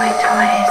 my toys.